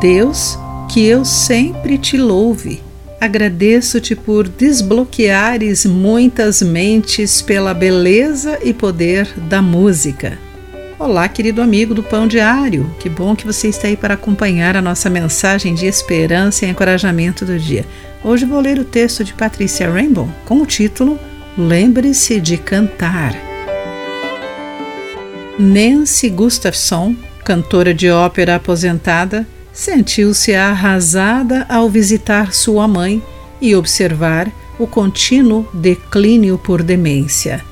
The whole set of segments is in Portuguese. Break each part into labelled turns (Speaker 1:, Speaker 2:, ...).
Speaker 1: Deus, que eu sempre te louve. Agradeço-te por desbloqueares muitas mentes pela beleza e poder da música. Olá, querido amigo do Pão Diário. Que bom que você está aí para acompanhar a nossa mensagem de esperança e encorajamento do dia. Hoje vou ler o texto de Patrícia Rainbow com o título Lembre-se de cantar. Nancy Gustafson, cantora de ópera aposentada, sentiu-se arrasada ao visitar sua mãe e observar o contínuo declínio por demência.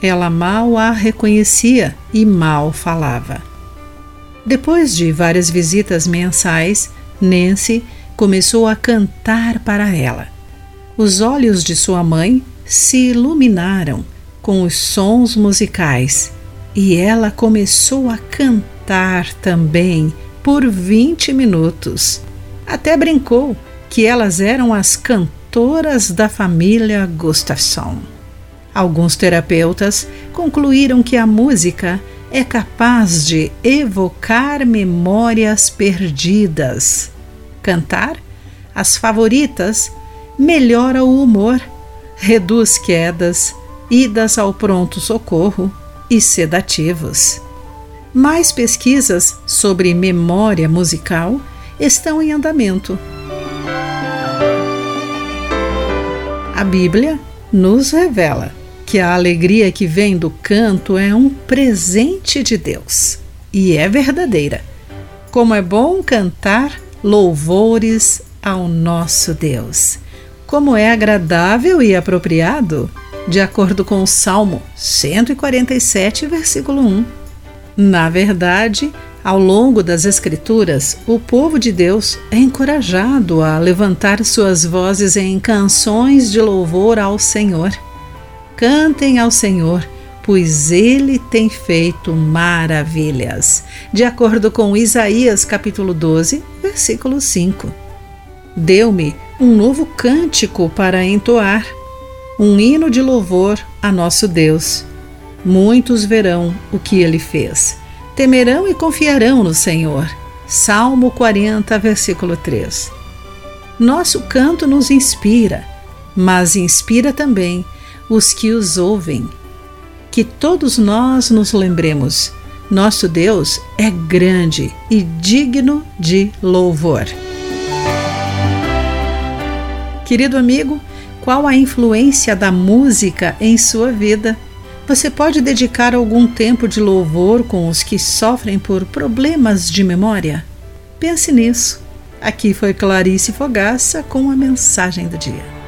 Speaker 1: Ela mal a reconhecia e mal falava. Depois de várias visitas mensais, Nancy começou a cantar para ela. Os olhos de sua mãe se iluminaram com os sons musicais e ela começou a cantar também por 20 minutos. Até brincou que elas eram as cantoras da família Gustafsson. Alguns terapeutas concluíram que a música é capaz de evocar memórias perdidas. Cantar, as favoritas, melhora o humor, reduz quedas, idas ao pronto-socorro e sedativos. Mais pesquisas sobre memória musical estão em andamento. A Bíblia nos revela que a alegria que vem do canto é um presente de Deus e é verdadeira. Como é bom cantar louvores ao nosso Deus. Como é agradável e apropriado, de acordo com o Salmo 147, versículo 1. Na verdade, ao longo das Escrituras, o povo de Deus é encorajado a levantar suas vozes em canções de louvor ao Senhor. Cantem ao Senhor, pois ele tem feito maravilhas. De acordo com Isaías capítulo 12, versículo 5. Deu-me um novo cântico para entoar, um hino de louvor a nosso Deus muitos verão o que ele fez. Temerão e confiarão no Senhor. Salmo 40, versículo 3. Nosso canto nos inspira, mas inspira também os que os ouvem. Que todos nós nos lembremos: nosso Deus é grande e digno de louvor. Querido amigo, qual a influência da música em sua vida? Você pode dedicar algum tempo de louvor com os que sofrem por problemas de memória? Pense nisso. Aqui foi Clarice Fogaça com a mensagem do dia.